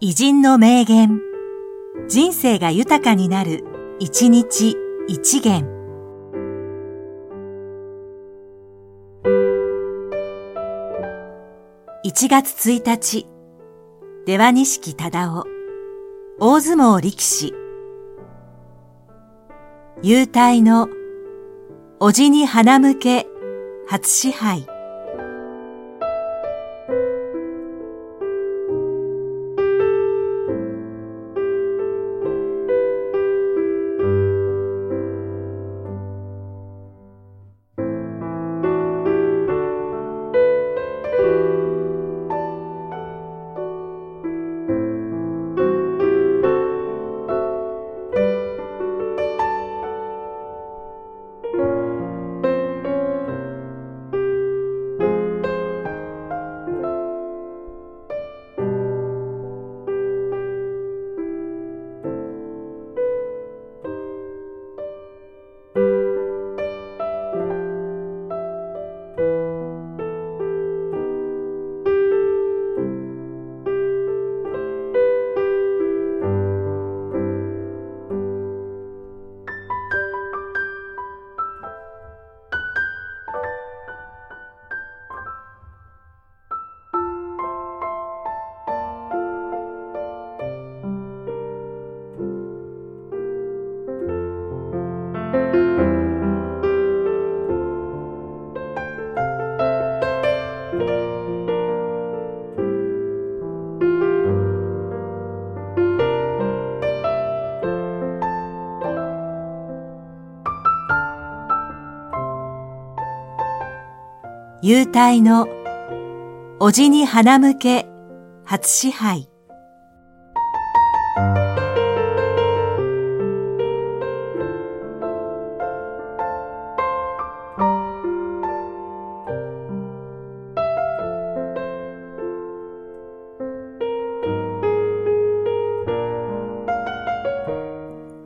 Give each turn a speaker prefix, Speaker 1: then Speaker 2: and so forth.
Speaker 1: 偉人の名言。人生が豊かになる、一日一元。1月1日、出羽錦忠夫、大相撲力士。幽体の、おじに花向け、初支配。幽体のおじに花向け初支配。